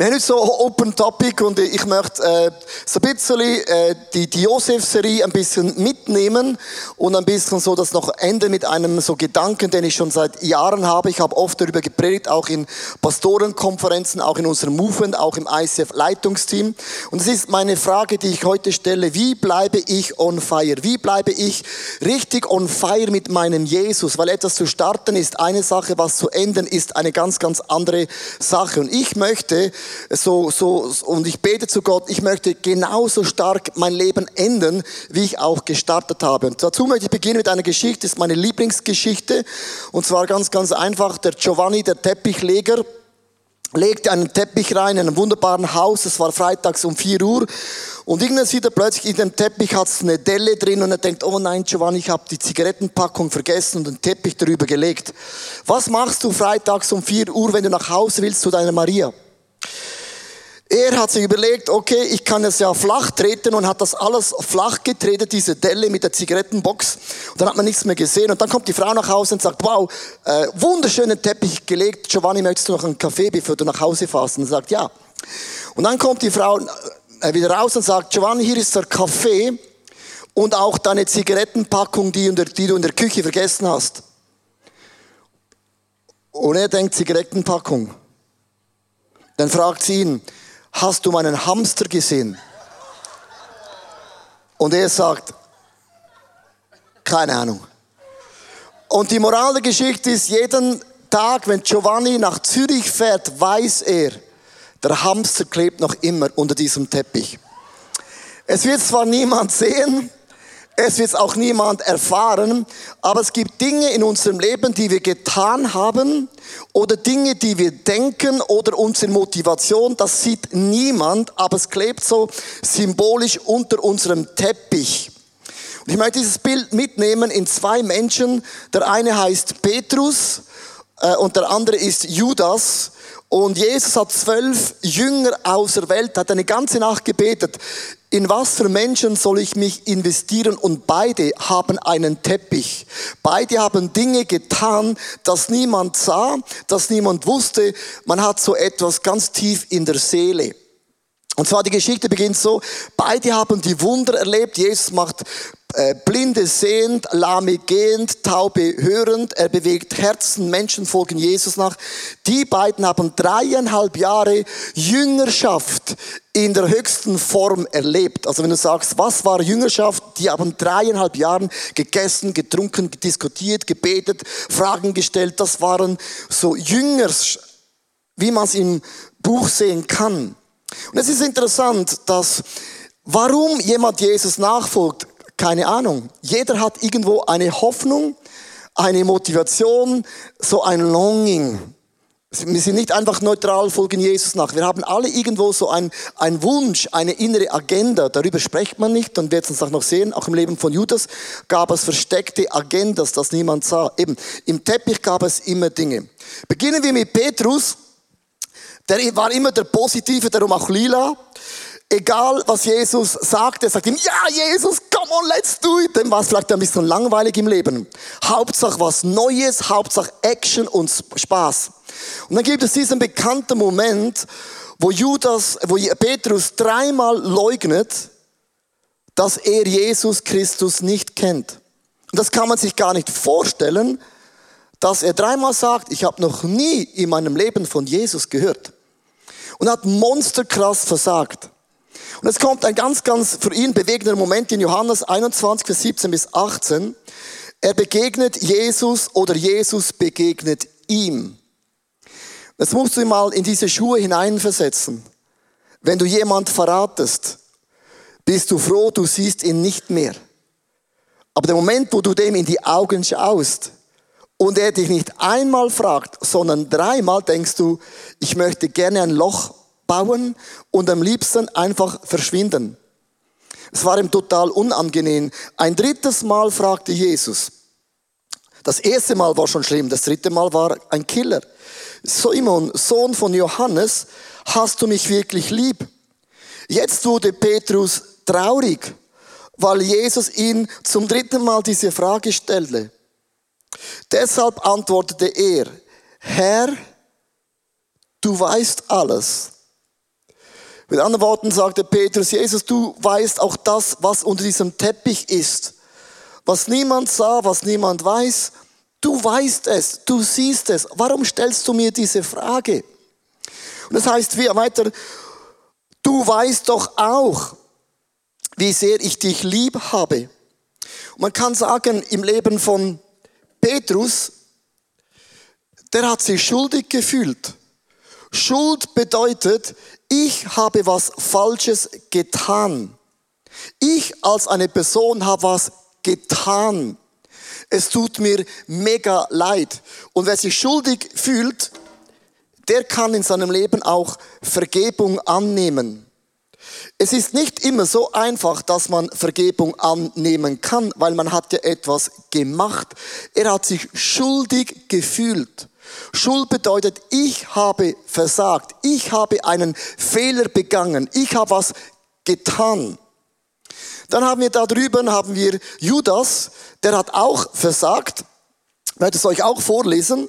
Wir haben heute so Open Topic und ich möchte äh, so ein bisschen äh, die, die Josef-Serie ein bisschen mitnehmen und ein bisschen so das noch enden mit einem so Gedanken, den ich schon seit Jahren habe. Ich habe oft darüber gepredigt, auch in Pastorenkonferenzen, auch in unserem Movement, auch im ICF-Leitungsteam. Und es ist meine Frage, die ich heute stelle, wie bleibe ich on fire? Wie bleibe ich richtig on fire mit meinem Jesus? Weil etwas zu starten ist eine Sache, was zu enden ist eine ganz, ganz andere Sache. Und ich möchte so, so, und ich bete zu Gott, ich möchte genauso stark mein Leben enden, wie ich auch gestartet habe. Und dazu möchte ich beginnen mit einer Geschichte, das ist meine Lieblingsgeschichte. Und zwar ganz, ganz einfach, der Giovanni, der Teppichleger, legte einen Teppich rein in einem wunderbaren Haus. Es war freitags um 4 Uhr. Und irgendwann sieht er plötzlich in dem Teppich hat es eine Delle drin und er denkt, oh nein, Giovanni, ich habe die Zigarettenpackung vergessen und den Teppich darüber gelegt. Was machst du freitags um 4 Uhr, wenn du nach Hause willst zu deiner Maria? Er hat sich überlegt, okay, ich kann es ja flach treten und hat das alles flach getreten, diese Delle mit der Zigarettenbox. Und dann hat man nichts mehr gesehen. Und dann kommt die Frau nach Hause und sagt, wow, äh, wunderschönen Teppich gelegt. Giovanni, möchtest du noch einen Kaffee, bevor du nach Hause fährst? Und er sagt, ja. Und dann kommt die Frau äh, wieder raus und sagt, Giovanni, hier ist der Kaffee und auch deine Zigarettenpackung, die, die du in der Küche vergessen hast. Und er denkt, Zigarettenpackung. Dann fragt sie ihn, hast du meinen Hamster gesehen? Und er sagt, keine Ahnung. Und die Moral der Geschichte ist, jeden Tag, wenn Giovanni nach Zürich fährt, weiß er, der Hamster klebt noch immer unter diesem Teppich. Es wird zwar niemand sehen, es wird auch niemand erfahren, aber es gibt Dinge in unserem Leben, die wir getan haben oder Dinge, die wir denken oder unsere Motivation, das sieht niemand, aber es klebt so symbolisch unter unserem Teppich. Und ich möchte dieses Bild mitnehmen in zwei Menschen. Der eine heißt Petrus äh, und der andere ist Judas. Und Jesus hat zwölf Jünger auserwählt, hat eine ganze Nacht gebetet. In was für Menschen soll ich mich investieren? Und beide haben einen Teppich. Beide haben Dinge getan, das niemand sah, das niemand wusste. Man hat so etwas ganz tief in der Seele. Und zwar die Geschichte beginnt so, beide haben die Wunder erlebt. Jesus macht Blinde sehend, Lahme gehend, Taube hörend. Er bewegt Herzen, Menschen folgen Jesus nach. Die beiden haben dreieinhalb Jahre Jüngerschaft in der höchsten Form erlebt. Also wenn du sagst, was war Jüngerschaft? Die haben dreieinhalb Jahre gegessen, getrunken, diskutiert, gebetet, Fragen gestellt. Das waren so Jüngers, wie man es im Buch sehen kann. Und es ist interessant, dass warum jemand Jesus nachfolgt, keine Ahnung. Jeder hat irgendwo eine Hoffnung, eine Motivation, so ein Longing. Wir sind nicht einfach neutral, folgen Jesus nach. Wir haben alle irgendwo so ein, ein Wunsch, eine innere Agenda. Darüber spricht man nicht und wird es uns auch noch sehen. Auch im Leben von Judas gab es versteckte Agendas, das niemand sah. Eben, im Teppich gab es immer Dinge. Beginnen wir mit Petrus. Der war immer der Positive, darum auch lila egal was Jesus sagt, er sagt ihm, ja Jesus, come on, let's do it. Dem war es vielleicht ein bisschen langweilig im Leben. Hauptsache was Neues, Hauptsache Action und Spaß. Und dann gibt es diesen bekannten Moment, wo Judas, wo Petrus dreimal leugnet, dass er Jesus Christus nicht kennt. Und das kann man sich gar nicht vorstellen, dass er dreimal sagt, ich habe noch nie in meinem Leben von Jesus gehört. Und hat monsterkrass versagt. Und es kommt ein ganz, ganz für ihn bewegender Moment in Johannes 21, Vers 17 bis 18. Er begegnet Jesus oder Jesus begegnet ihm. Das musst du mal in diese Schuhe hineinversetzen. Wenn du jemand verratest, bist du froh, du siehst ihn nicht mehr. Aber der Moment, wo du dem in die Augen schaust und er dich nicht einmal fragt, sondern dreimal denkst du, ich möchte gerne ein Loch bauen und am liebsten einfach verschwinden. Es war ihm total unangenehm. Ein drittes Mal fragte Jesus. Das erste Mal war schon schlimm, das dritte Mal war ein Killer. Simon, Sohn von Johannes, hast du mich wirklich lieb? Jetzt wurde Petrus traurig, weil Jesus ihn zum dritten Mal diese Frage stellte. Deshalb antwortete er, Herr, du weißt alles Mit anderen Worten sagte Petrus, Jesus, du weißt auch das, was unter diesem Teppich ist. Was niemand sah, was niemand weiß, du weißt es, du siehst es. Warum stellst du mir diese Frage? Und das heißt wie weiter, du weißt doch auch, wie sehr ich dich lieb habe. Und man kann sagen, im Leben von Petrus, der hat sich schuldig gefühlt. Schuld bedeutet, ich habe was Falsches getan. Ich als eine Person habe was getan. Es tut mir mega leid. Und wer sich schuldig fühlt, der kann in seinem Leben auch Vergebung annehmen. Es ist nicht immer so einfach, dass man Vergebung annehmen kann, weil man hat ja etwas gemacht. Er hat sich schuldig gefühlt. Schuld bedeutet, ich habe versagt, ich habe einen Fehler begangen, ich habe was getan. Dann haben wir da drüben, haben wir Judas, der hat auch versagt. Ich werde es euch auch vorlesen.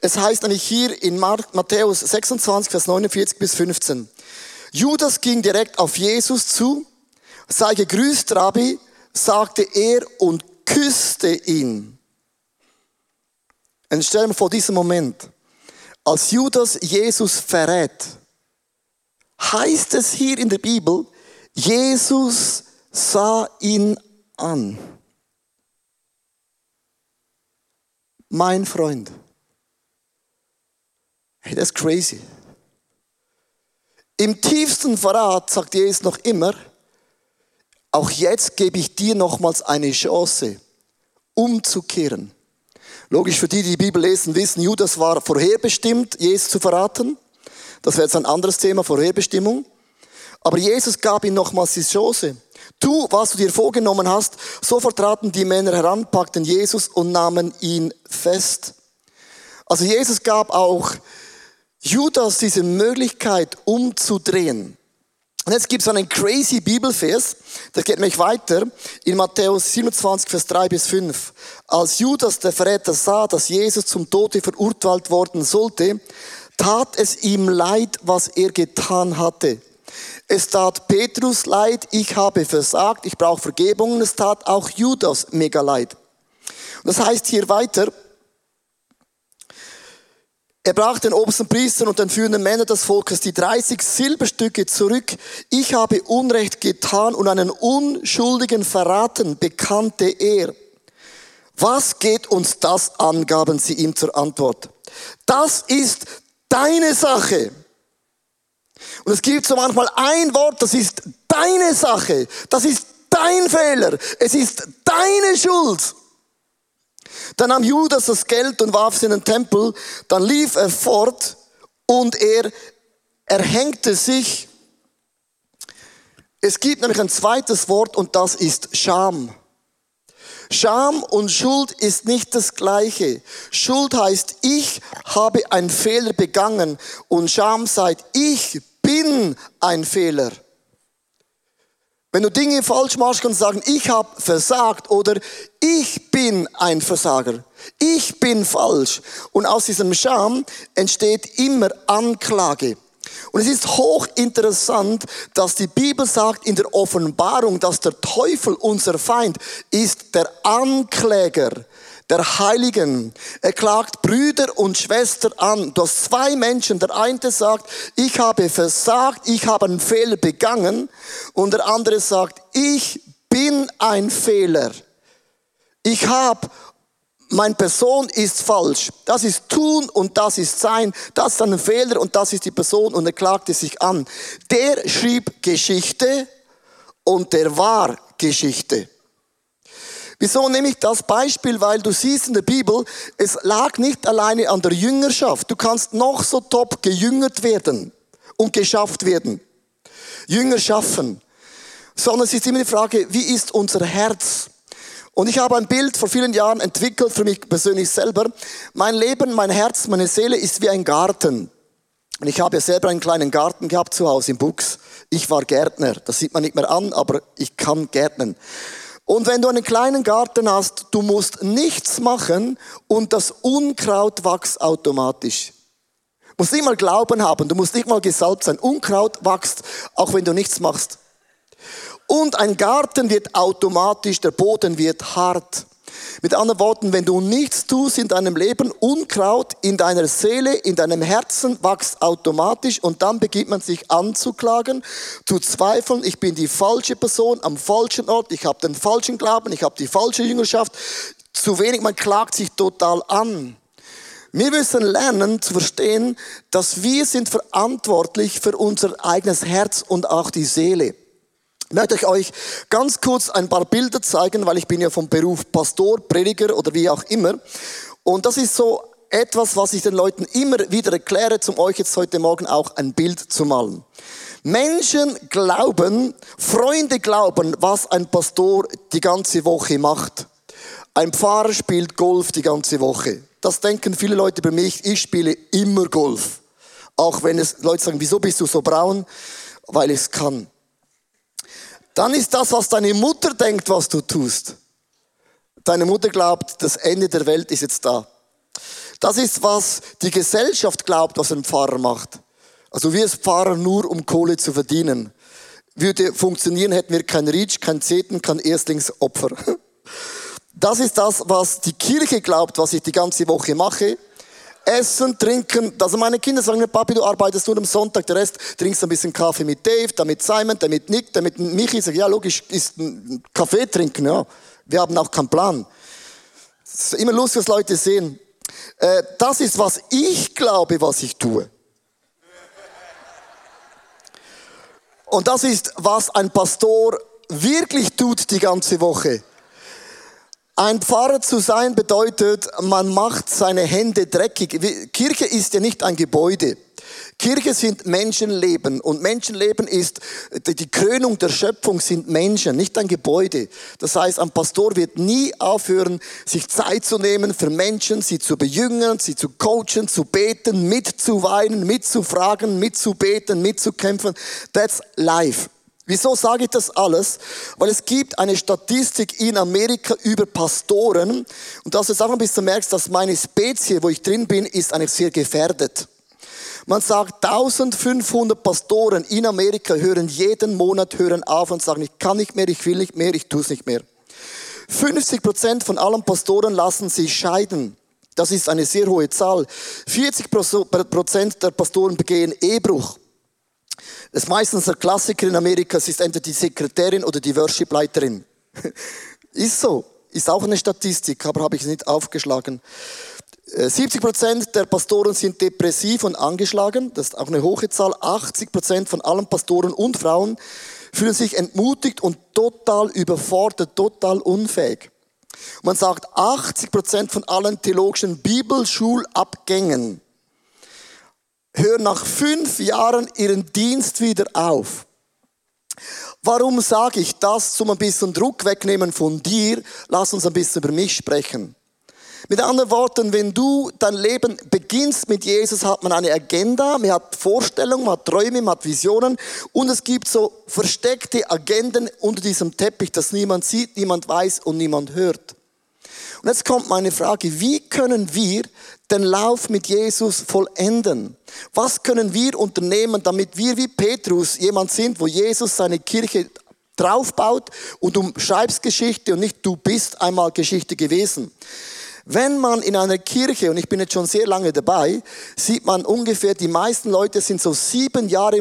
Es heißt nämlich hier in Matthäus 26, Vers 49 bis 15. Judas ging direkt auf Jesus zu, sei gegrüßt, Rabbi, sagte er und küsste ihn. Und stell dir vor diesem Moment, als Judas Jesus verrät, heißt es hier in der Bibel, Jesus sah ihn an. Mein Freund. Hey, das ist crazy. Im tiefsten Verrat sagt Jesus noch immer, auch jetzt gebe ich dir nochmals eine Chance, umzukehren. Logisch für die, die die Bibel lesen, wissen, Judas war vorherbestimmt, Jesus zu verraten. Das wäre jetzt ein anderes Thema, Vorherbestimmung. Aber Jesus gab ihm nochmals die Chance. Tu, was du dir vorgenommen hast. Sofort traten die Männer heran, packten Jesus und nahmen ihn fest. Also Jesus gab auch Judas diese Möglichkeit umzudrehen. Und jetzt gibt es einen crazy Bibelvers, das geht mich weiter, in Matthäus 27, Vers 3 bis 5. Als Judas der Verräter sah, dass Jesus zum Tode verurteilt worden sollte, tat es ihm leid, was er getan hatte. Es tat Petrus leid, ich habe versagt, ich brauche Vergebung. Es tat auch Judas mega leid. Und das heißt hier weiter, er brach den obersten Priestern und den führenden Männern des Volkes die 30 Silberstücke zurück. Ich habe Unrecht getan und einen Unschuldigen verraten, bekannte er. Was geht uns das an, gaben sie ihm zur Antwort. Das ist deine Sache. Und es gibt so manchmal ein Wort, das ist deine Sache, das ist dein Fehler, es ist deine Schuld. Dann nahm Judas das Geld und warf es in den Tempel, dann lief er fort und er erhängte sich. Es gibt nämlich ein zweites Wort und das ist Scham. Scham und Schuld ist nicht das gleiche. Schuld heißt, ich habe einen Fehler begangen und Scham sagt, ich bin ein Fehler. Wenn du Dinge falsch machst, kannst du sagen, ich habe versagt oder ich bin ein Versager. Ich bin falsch. Und aus diesem Scham entsteht immer Anklage. Und es ist hochinteressant, dass die Bibel sagt in der Offenbarung, dass der Teufel, unser Feind, ist der Ankläger der Heiligen. Er klagt Brüder und Schwestern an. Du hast zwei Menschen. Der eine sagt, ich habe versagt, ich habe einen Fehler begangen. Und der andere sagt, ich bin ein Fehler. Ich habe, meine Person ist falsch. Das ist tun und das ist sein. Das ist ein Fehler und das ist die Person und er klagte sich an. Der schrieb Geschichte und der war Geschichte. Wieso nehme ich das Beispiel? Weil du siehst in der Bibel, es lag nicht alleine an der Jüngerschaft. Du kannst noch so top gejüngert werden und geschafft werden. Jünger schaffen. Sondern es ist immer die Frage, wie ist unser Herz? Und ich habe ein Bild vor vielen Jahren entwickelt für mich persönlich selber. Mein Leben, mein Herz, meine Seele ist wie ein Garten. Und ich habe ja selber einen kleinen Garten gehabt zu Hause im Buchs. Ich war Gärtner. Das sieht man nicht mehr an, aber ich kann gärtnern. Und wenn du einen kleinen Garten hast, du musst nichts machen und das Unkraut wächst automatisch. musst nicht mal Glauben haben, du musst nicht mal gesalbt sein. Unkraut wächst, auch wenn du nichts machst. Und ein Garten wird automatisch, der Boden wird hart. Mit anderen Worten, wenn du nichts tust in deinem Leben, Unkraut in deiner Seele, in deinem Herzen wächst automatisch und dann beginnt man sich anzuklagen, zu zweifeln, ich bin die falsche Person am falschen Ort, ich habe den falschen Glauben, ich habe die falsche Jüngerschaft. Zu wenig, man klagt sich total an. Wir müssen lernen zu verstehen, dass wir sind verantwortlich für unser eigenes Herz und auch die Seele. Ich möchte euch ganz kurz ein paar Bilder zeigen, weil ich bin ja vom Beruf Pastor, Prediger oder wie auch immer. Und das ist so etwas, was ich den Leuten immer wieder erkläre, um euch jetzt heute Morgen auch ein Bild zu malen. Menschen glauben, Freunde glauben, was ein Pastor die ganze Woche macht. Ein Pfarrer spielt Golf die ganze Woche. Das denken viele Leute bei mich, ich spiele immer Golf. Auch wenn es Leute sagen, wieso bist du so braun? Weil ich es kann dann ist das, was deine Mutter denkt, was du tust. Deine Mutter glaubt, das Ende der Welt ist jetzt da. Das ist, was die Gesellschaft glaubt, was ein Pfarrer macht. Also wir als Pfarrer nur, um Kohle zu verdienen. Würde funktionieren, hätten wir kein Reach, kein Zeten, kein Erstlingsopfer. Das ist das, was die Kirche glaubt, was ich die ganze Woche mache. Essen, trinken. Also meine Kinder sagen mir, Papi, du arbeitest nur am Sonntag, der Rest trinkst ein bisschen Kaffee mit Dave, damit Simon, damit Nick, damit Michi. Ich sage, ja, logisch, ist Kaffee trinken, ja. Wir haben auch keinen Plan. Es ist immer lustig, was Leute sehen. Äh, das ist, was ich glaube, was ich tue. Und das ist, was ein Pastor wirklich tut die ganze Woche. Ein Pfarrer zu sein bedeutet, man macht seine Hände dreckig. Kirche ist ja nicht ein Gebäude. Kirche sind Menschenleben und Menschenleben ist die Krönung der Schöpfung sind Menschen, nicht ein Gebäude. Das heißt, ein Pastor wird nie aufhören, sich Zeit zu nehmen für Menschen, sie zu bejüngen, sie zu coachen, zu beten, mitzuweinen, mitzufragen, mitzubeten, mitzukämpfen. That's life. Wieso sage ich das alles? Weil es gibt eine Statistik in Amerika über Pastoren und dass du jetzt auch ein bisschen merkst, dass meine Spezie, wo ich drin bin, ist eigentlich sehr gefährdet. Man sagt, 1500 Pastoren in Amerika hören jeden Monat hören auf und sagen, ich kann nicht mehr, ich will nicht mehr, ich tue es nicht mehr. 50 Prozent von allen Pastoren lassen sich scheiden. Das ist eine sehr hohe Zahl. 40 Prozent der Pastoren begehen Ehebruch. Das ist meistens der Klassiker in Amerika, es ist entweder die Sekretärin oder die Worshipleiterin. ist so, ist auch eine Statistik, aber habe ich nicht aufgeschlagen. 70 äh, Prozent der Pastoren sind depressiv und angeschlagen, das ist auch eine hohe Zahl. 80 Prozent von allen Pastoren und Frauen fühlen sich entmutigt und total überfordert, total unfähig. Man sagt, 80 Prozent von allen theologischen Bibelschulabgängen hören nach fünf Jahren ihren Dienst wieder auf. Warum sage ich das? Zum ein bisschen Druck wegnehmen von dir. Lass uns ein bisschen über mich sprechen. Mit anderen Worten, wenn du dein Leben beginnst mit Jesus, hat man eine Agenda, man hat Vorstellungen, man hat Träume, man hat Visionen und es gibt so versteckte Agenden unter diesem Teppich, das niemand sieht, niemand weiß und niemand hört. Und jetzt kommt meine Frage, wie können wir den Lauf mit Jesus vollenden? Was können wir unternehmen, damit wir wie Petrus jemand sind, wo Jesus seine Kirche draufbaut und du schreibst Geschichte und nicht du bist einmal Geschichte gewesen? Wenn man in einer Kirche, und ich bin jetzt schon sehr lange dabei, sieht man ungefähr, die meisten Leute sind so sieben Jahre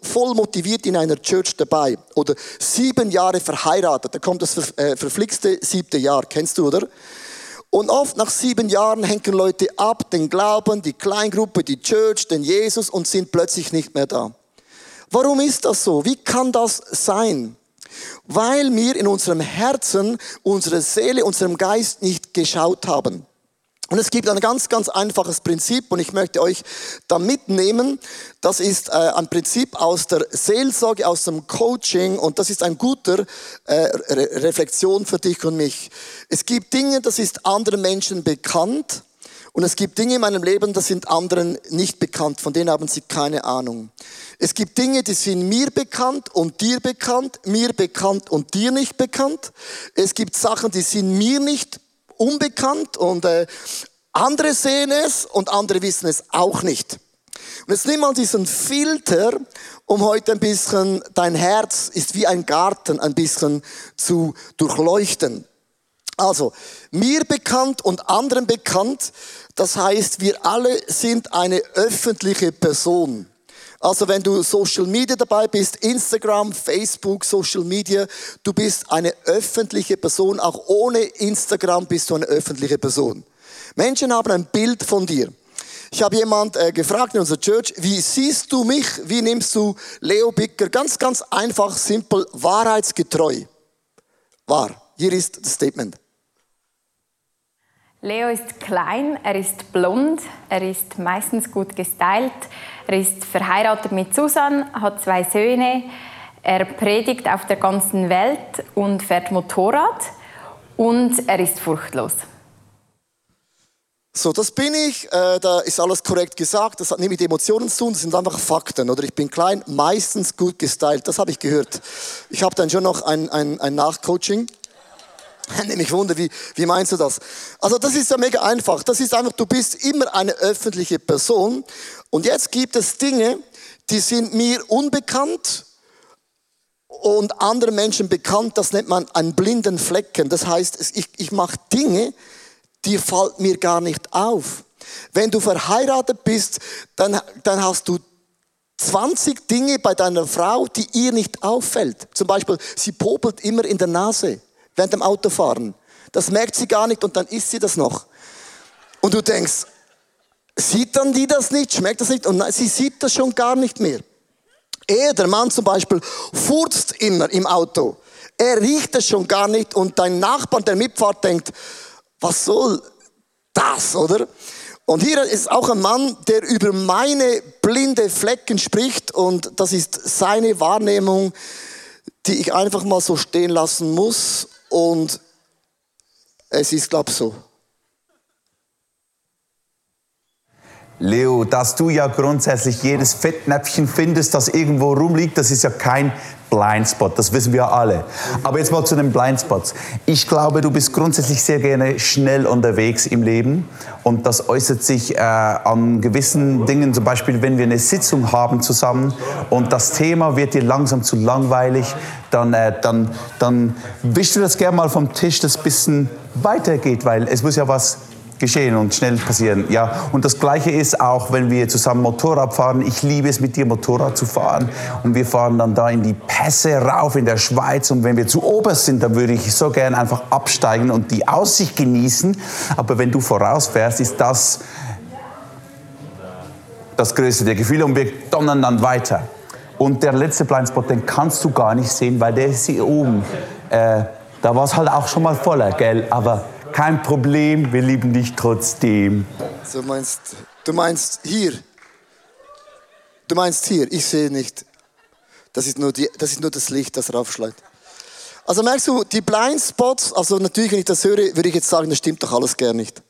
voll motiviert in einer Church dabei. Oder sieben Jahre verheiratet. Da kommt das äh, verflixte siebte Jahr. Kennst du, oder? Und oft nach sieben Jahren hängen Leute ab, den Glauben, die Kleingruppe, die Church, den Jesus und sind plötzlich nicht mehr da. Warum ist das so? Wie kann das sein? Weil wir in unserem Herzen, unserer Seele, unserem Geist nicht geschaut haben. Und es gibt ein ganz, ganz einfaches Prinzip und ich möchte euch da mitnehmen. Das ist äh, ein Prinzip aus der Seelsorge, aus dem Coaching und das ist ein guter äh, Re Reflexion für dich und mich. Es gibt Dinge, das ist anderen Menschen bekannt und es gibt Dinge in meinem Leben, das sind anderen nicht bekannt, von denen haben sie keine Ahnung. Es gibt Dinge, die sind mir bekannt und dir bekannt, mir bekannt und dir nicht bekannt. Es gibt Sachen, die sind mir nicht unbekannt und äh, andere sehen es und andere wissen es auch nicht. Und jetzt nimm mal diesen Filter, um heute ein bisschen, dein Herz ist wie ein Garten, ein bisschen zu durchleuchten. Also, mir bekannt und anderen bekannt, das heißt, wir alle sind eine öffentliche Person. Also wenn du Social Media dabei bist, Instagram, Facebook, Social Media, du bist eine öffentliche Person. Auch ohne Instagram bist du eine öffentliche Person. Menschen haben ein Bild von dir. Ich habe jemand äh, gefragt in unserer Church, wie siehst du mich? Wie nimmst du Leo Bicker? Ganz, ganz einfach, simpel, wahrheitsgetreu. Wahr. Hier ist das Statement. Leo ist klein, er ist blond, er ist meistens gut gestylt, er ist verheiratet mit Susan, hat zwei Söhne, er predigt auf der ganzen Welt und fährt Motorrad und er ist furchtlos. So, das bin ich, äh, da ist alles korrekt gesagt, das hat nicht mit Emotionen zu tun, das sind einfach Fakten. Oder ich bin klein, meistens gut gestylt, das habe ich gehört. Ich habe dann schon noch ein, ein, ein Nachcoaching. Nämlich Wunder, wie, wie meinst du das? Also das ist ja mega einfach. Das ist einfach, du bist immer eine öffentliche Person. Und jetzt gibt es Dinge, die sind mir unbekannt und anderen Menschen bekannt. Das nennt man einen blinden Flecken. Das heißt, ich, ich mache Dinge, die fallen mir gar nicht auf. Wenn du verheiratet bist, dann, dann hast du 20 Dinge bei deiner Frau, die ihr nicht auffällt. Zum Beispiel, sie popelt immer in der Nase während dem Autofahren. Das merkt sie gar nicht und dann isst sie das noch. Und du denkst, sieht dann die das nicht, schmeckt das nicht? Und sie sieht das schon gar nicht mehr. Er, der Mann zum Beispiel, furzt immer im Auto. Er riecht es schon gar nicht und dein Nachbar, der mitfahrt, denkt, was soll das, oder? Und hier ist auch ein Mann, der über meine blinde Flecken spricht und das ist seine Wahrnehmung, die ich einfach mal so stehen lassen muss und es ist, glaube ich, so. Leo, dass du ja grundsätzlich jedes Fettnäpfchen findest, das irgendwo rumliegt, das ist ja kein Blindspot, das wissen wir alle. Aber jetzt mal zu den Blindspots. Ich glaube, du bist grundsätzlich sehr gerne schnell unterwegs im Leben und das äußert sich äh, an gewissen Dingen, zum Beispiel wenn wir eine Sitzung haben zusammen und das Thema wird dir langsam zu langweilig, dann, äh, dann, dann wischst du das gerne mal vom Tisch, das bisschen weitergeht, weil es muss ja was geschehen und schnell passieren. Ja, und das Gleiche ist auch, wenn wir zusammen Motorrad fahren. Ich liebe es, mit dir Motorrad zu fahren. Und wir fahren dann da in die Pässe rauf in der Schweiz. Und wenn wir zu oberst sind, dann würde ich so gern einfach absteigen und die Aussicht genießen. Aber wenn du vorausfährst, ist das das größte der Gefühle und wir donnern dann weiter. Und der letzte Blindspot, den kannst du gar nicht sehen, weil der ist hier oben. Äh, da war es halt auch schon mal voller, gell? Aber kein Problem, wir lieben dich trotzdem. Du meinst, du meinst hier. Du meinst hier, ich sehe nicht. Das ist nur, die, das, ist nur das Licht, das raufschlägt. Also merkst du, die Blindspots, also natürlich, wenn ich das höre, würde ich jetzt sagen, das stimmt doch alles gar nicht.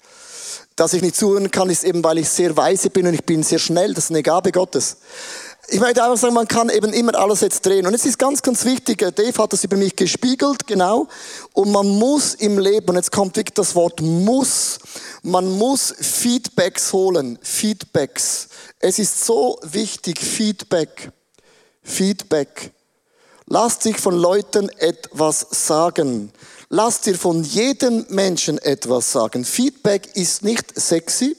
Dass ich nicht zuhören kann, ist eben, weil ich sehr weise bin und ich bin sehr schnell. Das ist eine Gabe Gottes. Ich möchte einfach sagen, man kann eben immer alles jetzt drehen. Und es ist ganz, ganz wichtig, äh, Dave hat das über mich gespiegelt, genau. Und man muss im Leben, und jetzt kommt wirklich das Wort muss, man muss Feedbacks holen. Feedbacks. Es ist so wichtig, Feedback. Feedback. Lass dich von Leuten etwas sagen. Lass dir von jedem Menschen etwas sagen. Feedback ist nicht sexy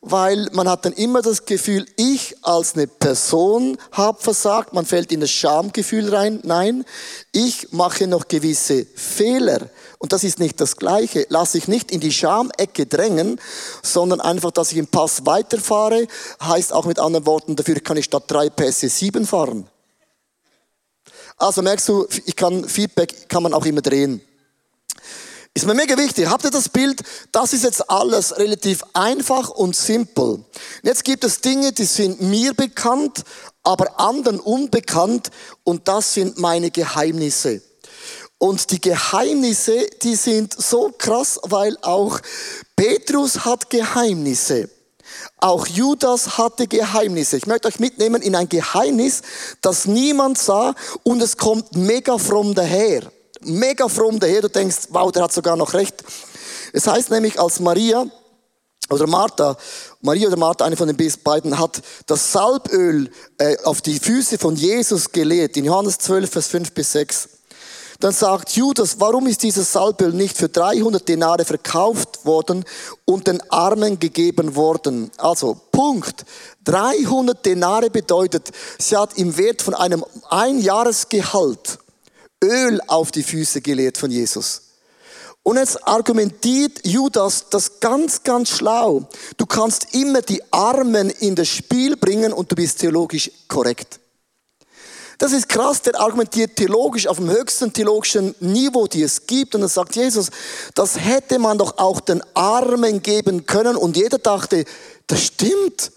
weil man hat dann immer das Gefühl, ich als eine Person habe versagt, man fällt in das Schamgefühl rein. Nein, ich mache noch gewisse Fehler. Und das ist nicht das Gleiche. Lass ich nicht in die Schamecke drängen, sondern einfach, dass ich im Pass weiterfahre, heißt auch mit anderen Worten, dafür kann ich statt drei Pässe sieben fahren. Also merkst du, ich kann Feedback kann man auch immer drehen. Ist mir mega wichtig. Habt ihr das Bild? Das ist jetzt alles relativ einfach und simpel. Jetzt gibt es Dinge, die sind mir bekannt, aber anderen unbekannt und das sind meine Geheimnisse. Und die Geheimnisse, die sind so krass, weil auch Petrus hat Geheimnisse. Auch Judas hatte Geheimnisse. Ich möchte euch mitnehmen in ein Geheimnis, das niemand sah und es kommt mega fromm daher mega fromm daher, du denkst, wow, der hat sogar noch recht. Es heißt nämlich, als Maria oder Martha, Maria oder Martha, eine von den beiden, hat das Salböl äh, auf die Füße von Jesus geleert, in Johannes 12, Vers 5 bis 6. Dann sagt Judas, warum ist dieses Salböl nicht für 300 Denare verkauft worden und den Armen gegeben worden? Also, Punkt. 300 Denare bedeutet, sie hat im Wert von einem Einjahresgehalt Öl auf die Füße geleert von Jesus. Und jetzt argumentiert Judas das ganz, ganz schlau. Du kannst immer die Armen in das Spiel bringen und du bist theologisch korrekt. Das ist krass, der argumentiert theologisch auf dem höchsten theologischen Niveau, die es gibt. Und dann sagt Jesus, das hätte man doch auch den Armen geben können. Und jeder dachte, das stimmt.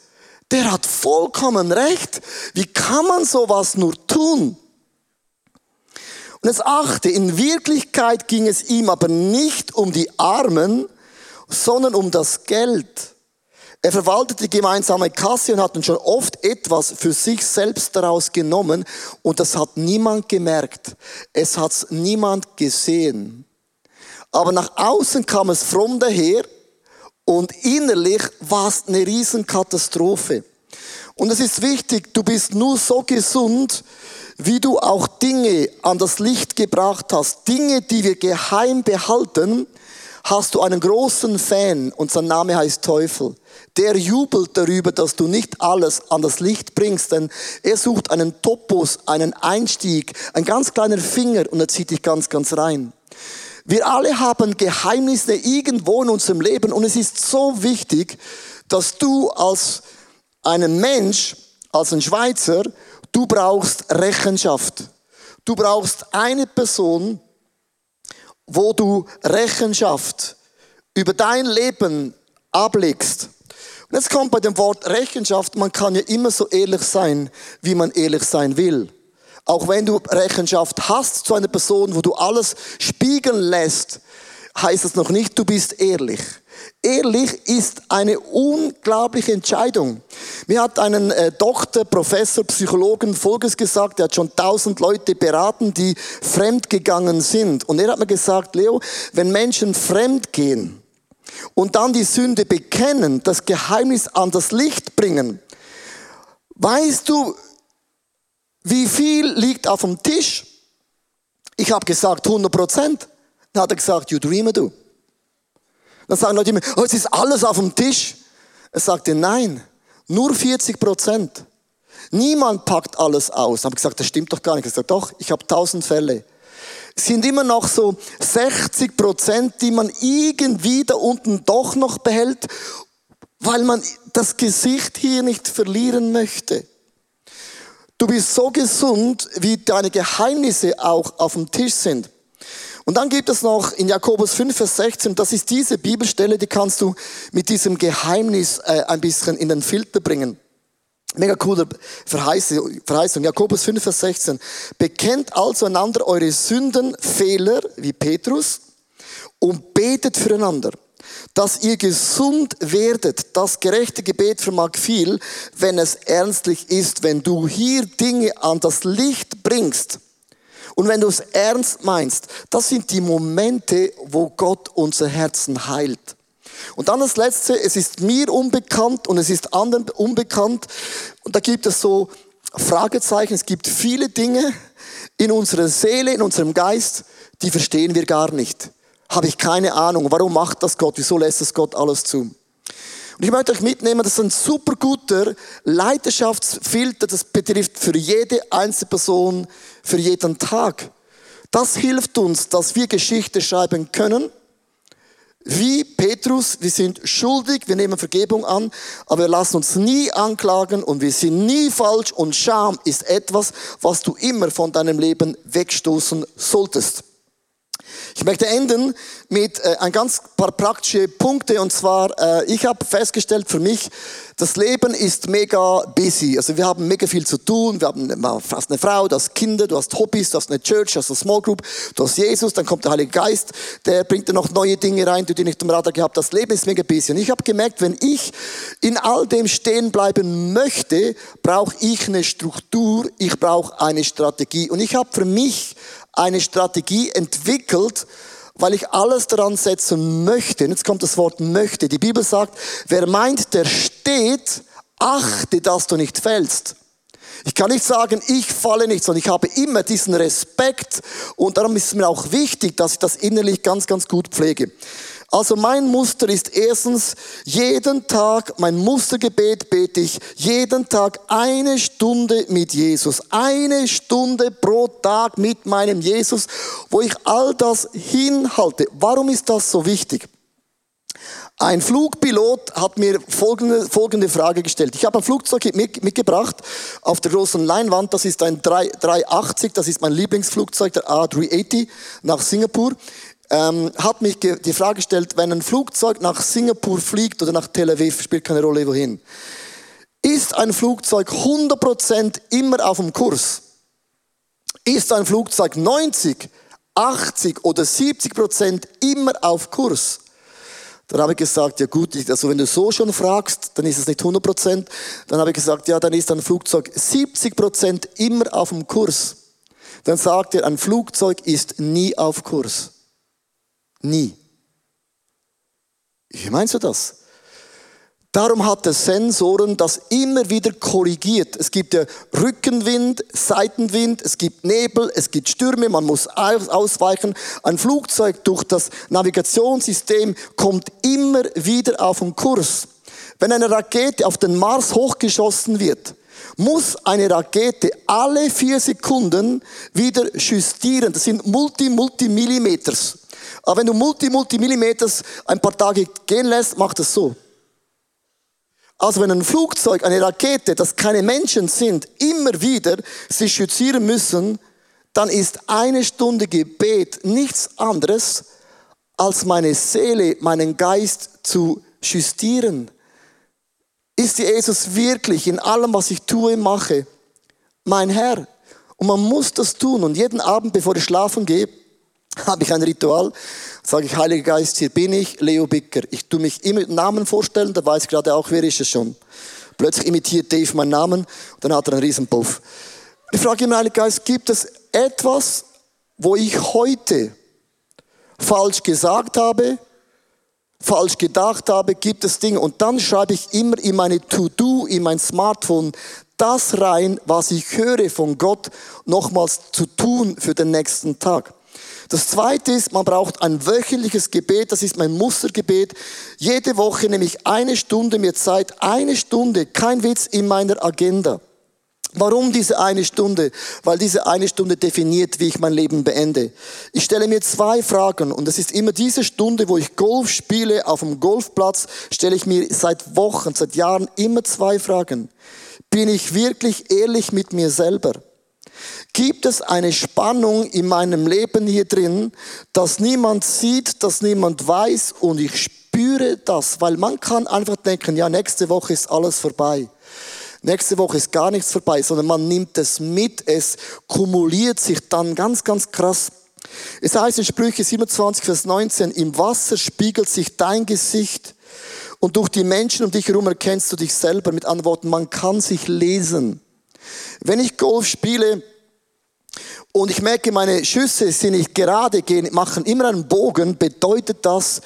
Der hat vollkommen recht. Wie kann man sowas nur tun? Und jetzt achte, in Wirklichkeit ging es ihm aber nicht um die Armen, sondern um das Geld. Er verwaltete die gemeinsame Kasse und hat schon oft etwas für sich selbst daraus genommen und das hat niemand gemerkt. Es hat niemand gesehen. Aber nach außen kam es fromm daher und innerlich war es eine Riesenkatastrophe. Und es ist wichtig, du bist nur so gesund, wie du auch Dinge an das Licht gebracht hast, Dinge, die wir geheim behalten, hast du einen großen Fan und sein Name heißt Teufel. Der jubelt darüber, dass du nicht alles an das Licht bringst, denn er sucht einen Topos, einen Einstieg, ein ganz kleiner Finger und er zieht dich ganz, ganz rein. Wir alle haben Geheimnisse irgendwo in unserem Leben und es ist so wichtig, dass du als einen Mensch, als ein Schweizer, Du brauchst Rechenschaft. Du brauchst eine Person, wo du Rechenschaft über dein Leben ablegst. Und jetzt kommt bei dem Wort Rechenschaft, man kann ja immer so ehrlich sein, wie man ehrlich sein will. Auch wenn du Rechenschaft hast zu einer Person, wo du alles spiegeln lässt, heißt das noch nicht, du bist ehrlich. Ehrlich ist eine unglaubliche Entscheidung. Mir hat einen äh, Doktor, Professor, Psychologen Folgendes gesagt, er hat schon tausend Leute beraten, die fremdgegangen sind. Und er hat mir gesagt, Leo, wenn Menschen fremd gehen und dann die Sünde bekennen, das Geheimnis an das Licht bringen, weißt du, wie viel liegt auf dem Tisch? Ich habe gesagt 100 Prozent. Dann hat er gesagt, you dreamer du. Dann sagen Leute immer, oh, es ist alles auf dem Tisch. Er sagte, nein, nur 40 Prozent. Niemand packt alles aus. Habe gesagt, das stimmt doch gar nicht. Ich gesagt, doch, ich habe tausend Fälle. Es sind immer noch so 60 Prozent, die man irgendwie da unten doch noch behält, weil man das Gesicht hier nicht verlieren möchte. Du bist so gesund, wie deine Geheimnisse auch auf dem Tisch sind. Und dann gibt es noch in Jakobus 5, Vers 16, das ist diese Bibelstelle, die kannst du mit diesem Geheimnis äh, ein bisschen in den Filter bringen. Mega coole Verheißung. Jakobus 5, Vers 16. Bekennt also einander eure Sünden, Fehler, wie Petrus, und betet füreinander, dass ihr gesund werdet. Das gerechte Gebet vermag viel, wenn es ernstlich ist, wenn du hier Dinge an das Licht bringst und wenn du es ernst meinst, das sind die Momente, wo Gott unser Herzen heilt. Und dann das Letzte, es ist mir unbekannt und es ist anderen unbekannt. Und da gibt es so Fragezeichen, es gibt viele Dinge in unserer Seele, in unserem Geist, die verstehen wir gar nicht. Habe ich keine Ahnung, warum macht das Gott, wieso lässt es Gott alles zu? Und ich möchte euch mitnehmen, das ist ein super guter Leidenschaftsfilter, das betrifft für jede einzelne Person, für jeden Tag. Das hilft uns, dass wir Geschichte schreiben können. Wie Petrus, wir sind schuldig, wir nehmen Vergebung an, aber wir lassen uns nie anklagen und wir sind nie falsch und Scham ist etwas, was du immer von deinem Leben wegstoßen solltest. Ich möchte enden mit äh, ein ganz paar praktische Punkte und zwar, äh, ich habe festgestellt für mich, das Leben ist mega busy. Also wir haben mega viel zu tun. Wir haben fast eine Frau, du hast Kinder, du hast Hobbys, du hast eine Church, du hast eine Small Group, du hast Jesus, dann kommt der Heilige Geist, der bringt dir noch neue Dinge rein, die du nicht im Radar gehabt hast. Das Leben ist mega busy. Und ich habe gemerkt, wenn ich in all dem stehen bleiben möchte, brauche ich eine Struktur, ich brauche eine Strategie. Und ich habe für mich eine Strategie entwickelt, weil ich alles daran setzen möchte. Und jetzt kommt das Wort möchte. Die Bibel sagt, wer meint, der steht, achte, dass du nicht fällst. Ich kann nicht sagen, ich falle nicht, sondern ich habe immer diesen Respekt und darum ist es mir auch wichtig, dass ich das innerlich ganz, ganz gut pflege. Also mein Muster ist erstens, jeden Tag, mein Mustergebet bete ich, jeden Tag eine Stunde mit Jesus. Eine Stunde pro Tag mit meinem Jesus, wo ich all das hinhalte. Warum ist das so wichtig? Ein Flugpilot hat mir folgende, folgende Frage gestellt. Ich habe ein Flugzeug mitgebracht auf der großen Leinwand. Das ist ein 380, das ist mein Lieblingsflugzeug, der A380 nach Singapur ähm, hat mich die Frage gestellt, wenn ein Flugzeug nach Singapur fliegt oder nach Tel Aviv, spielt keine Rolle wohin, ist ein Flugzeug 100% immer auf dem Kurs? Ist ein Flugzeug 90, 80 oder 70% immer auf Kurs? Dann habe ich gesagt, ja gut, also wenn du so schon fragst, dann ist es nicht 100%. Dann habe ich gesagt, ja, dann ist ein Flugzeug 70% immer auf dem Kurs. Dann sagt er, ein Flugzeug ist nie auf Kurs. Nie. Wie meinst du das? Darum hat er Sensoren, das immer wieder korrigiert. Es gibt ja Rückenwind, Seitenwind, es gibt Nebel, es gibt Stürme, man muss ausweichen. Ein Flugzeug durch das Navigationssystem kommt immer wieder auf den Kurs. Wenn eine Rakete auf den Mars hochgeschossen wird, muss eine Rakete alle vier Sekunden wieder justieren. Das sind multi, multi Millimeters. Aber wenn du multi, multi Millimeters ein paar Tage gehen lässt, macht es so. Also wenn ein Flugzeug, eine Rakete, das keine Menschen sind, immer wieder sich schützieren müssen, dann ist eine Stunde Gebet nichts anderes, als meine Seele, meinen Geist zu justieren. Ist Jesus wirklich in allem, was ich tue, mache, mein Herr? Und man muss das tun. Und jeden Abend, bevor ich schlafen gehe, habe ich ein Ritual, sage ich, Heiliger Geist, hier bin ich, Leo Bicker. Ich tue mich immer mit Namen vorstellen, da weiß ich gerade auch, wer ist es schon. Plötzlich imitiert Dave meinen Namen, und dann hat er einen riesen Puff. Ich frage immer, Heiliger Geist, gibt es etwas, wo ich heute falsch gesagt habe, falsch gedacht habe, gibt es Dinge. Und dann schreibe ich immer in meine To-Do, in mein Smartphone, das rein, was ich höre von Gott, nochmals zu tun für den nächsten Tag. Das zweite ist, man braucht ein wöchentliches Gebet, das ist mein Mustergebet. Jede Woche nehme ich eine Stunde mir Zeit, eine Stunde, kein Witz in meiner Agenda. Warum diese eine Stunde? Weil diese eine Stunde definiert, wie ich mein Leben beende. Ich stelle mir zwei Fragen und es ist immer diese Stunde, wo ich Golf spiele auf dem Golfplatz, stelle ich mir seit Wochen, seit Jahren immer zwei Fragen. Bin ich wirklich ehrlich mit mir selber? Gibt es eine Spannung in meinem Leben hier drin, dass niemand sieht, dass niemand weiß und ich spüre das, weil man kann einfach denken, ja, nächste Woche ist alles vorbei. Nächste Woche ist gar nichts vorbei, sondern man nimmt es mit, es kumuliert sich dann ganz, ganz krass. Es heißt in Sprüche 27, Vers 19, im Wasser spiegelt sich dein Gesicht und durch die Menschen um dich herum erkennst du dich selber. Mit anderen Worten, man kann sich lesen. Wenn ich Golf spiele, und ich merke, meine Schüsse sind nicht gerade, gehen, machen immer einen Bogen, bedeutet das,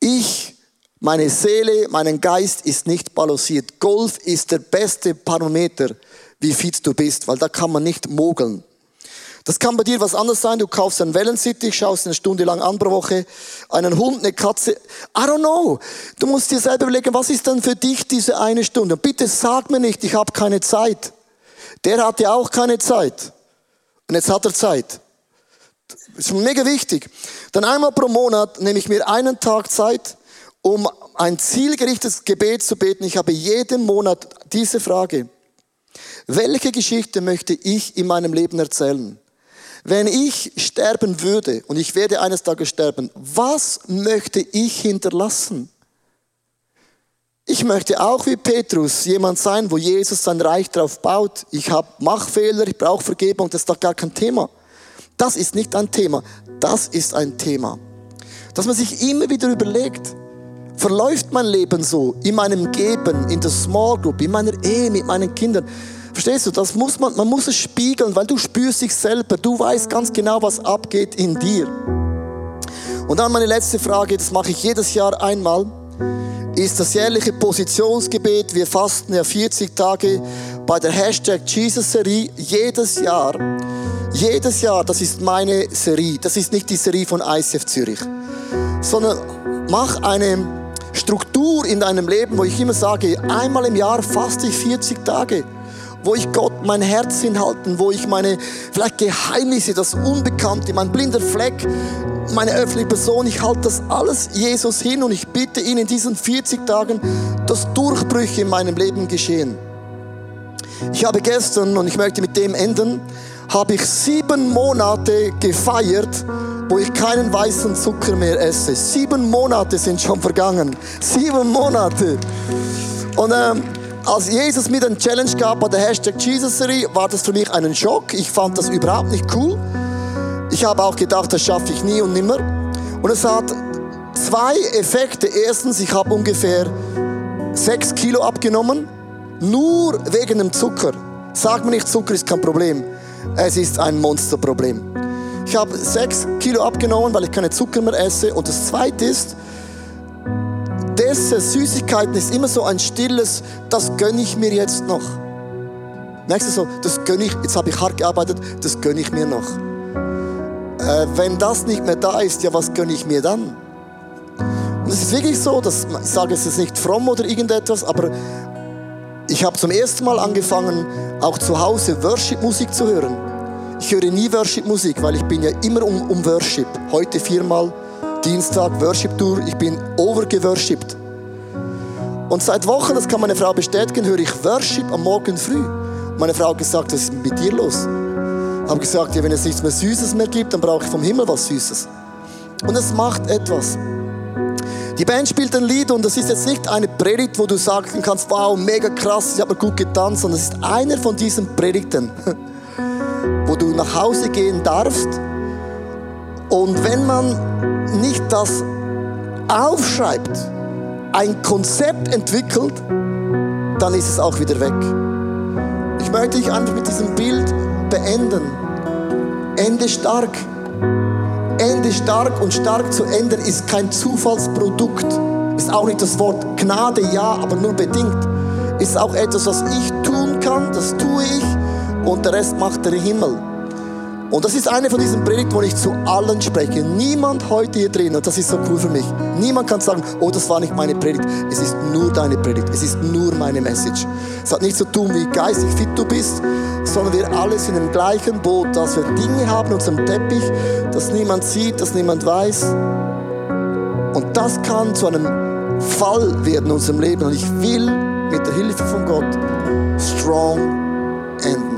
ich, meine Seele, meinen Geist ist nicht balanciert. Golf ist der beste Parameter, wie fit du bist, weil da kann man nicht mogeln. Das kann bei dir was anderes sein. Du kaufst einen Wellensittich, schaust eine Stunde lang an pro Woche, einen Hund, eine Katze. I don't know. Du musst dir selber überlegen, was ist denn für dich diese eine Stunde? Und bitte sag mir nicht, ich habe keine Zeit. Der hatte auch keine Zeit. Und jetzt hat er Zeit. Das ist mega wichtig. Dann einmal pro Monat nehme ich mir einen Tag Zeit, um ein zielgerichtetes Gebet zu beten. Ich habe jeden Monat diese Frage. Welche Geschichte möchte ich in meinem Leben erzählen? Wenn ich sterben würde und ich werde eines Tages sterben, was möchte ich hinterlassen? Ich möchte auch wie Petrus jemand sein, wo Jesus sein Reich drauf baut. Ich habe Machfehler, ich brauche Vergebung, das ist doch gar kein Thema. Das ist nicht ein Thema, das ist ein Thema. Dass man sich immer wieder überlegt, verläuft mein Leben so in meinem Geben, in der Small Group, in meiner Ehe, mit meinen Kindern. Verstehst du, das muss man, man muss es spiegeln, weil du spürst dich selber, du weißt ganz genau, was abgeht in dir. Und dann meine letzte Frage, das mache ich jedes Jahr einmal, ist das jährliche Positionsgebet. Wir fasten ja 40 Tage bei der Hashtag Jesus-Serie jedes Jahr. Jedes Jahr, das ist meine Serie. Das ist nicht die Serie von ICF Zürich. Sondern mach eine Struktur in deinem Leben, wo ich immer sage, einmal im Jahr faste ich 40 Tage wo ich Gott mein Herz hinhalten, wo ich meine vielleicht Geheimnisse, das Unbekannte, mein blinder Fleck, meine öffentliche Person, ich halte das alles Jesus hin und ich bitte ihn in diesen 40 Tagen, dass Durchbrüche in meinem Leben geschehen. Ich habe gestern, und ich möchte mit dem enden, habe ich sieben Monate gefeiert, wo ich keinen weißen Zucker mehr esse. Sieben Monate sind schon vergangen. Sieben Monate. Und ähm, als Jesus mir den Challenge gab bei der Hashtag Jesus-Serie, war das für mich ein Schock. Ich fand das überhaupt nicht cool. Ich habe auch gedacht, das schaffe ich nie und nimmer. Und es hat zwei Effekte. Erstens, ich habe ungefähr sechs Kilo abgenommen, nur wegen dem Zucker. Sag mir nicht, Zucker ist kein Problem. Es ist ein Monsterproblem. Ich habe sechs Kilo abgenommen, weil ich keine Zucker mehr esse. Und das Zweite ist, Dessert, Süßigkeiten ist immer so ein stilles, das gönne ich mir jetzt noch. Merkst du so, das gönne ich, jetzt habe ich hart gearbeitet, das gönne ich mir noch. Äh, wenn das nicht mehr da ist, ja, was gönne ich mir dann? Und es ist wirklich so, dass, ich sage es jetzt nicht fromm oder irgendetwas, aber ich habe zum ersten Mal angefangen, auch zu Hause Worship-Musik zu hören. Ich höre nie Worship-Musik, weil ich bin ja immer um, um Worship. Heute viermal Dienstag Worship Tour. Ich bin overgeworshipped. Und seit Wochen, das kann meine Frau bestätigen, höre ich Worship am Morgen früh. Meine Frau hat gesagt, was ist mit dir los? Ich habe gesagt, ja, wenn es nichts mehr Süßes mehr gibt, dann brauche ich vom Himmel was Süßes. Und es macht etwas. Die Band spielt ein Lied und das ist jetzt nicht eine Predigt, wo du sagen kannst, wow, mega krass, ich habe gut getanzt, sondern es ist einer von diesen Predigten, wo du nach Hause gehen darfst und wenn man nicht das aufschreibt, ein Konzept entwickelt, dann ist es auch wieder weg. Ich möchte dich einfach mit diesem Bild beenden. Ende stark. Ende stark und stark zu ändern ist kein Zufallsprodukt. Ist auch nicht das Wort Gnade, ja, aber nur bedingt. Ist auch etwas, was ich tun kann, das tue ich und der Rest macht der Himmel. Und das ist eine von diesen Predigten, wo ich zu allen spreche. Niemand heute hier drin, und das ist so cool für mich, niemand kann sagen, oh, das war nicht meine Predigt. Es ist nur deine Predigt. Es ist nur meine Message. Es hat nichts zu tun, wie geistig fit du bist, sondern wir alle sind im gleichen Boot, dass wir Dinge haben in unserem Teppich, das niemand sieht, das niemand weiß. Und das kann zu einem Fall werden in unserem Leben. Und ich will mit der Hilfe von Gott strong enden.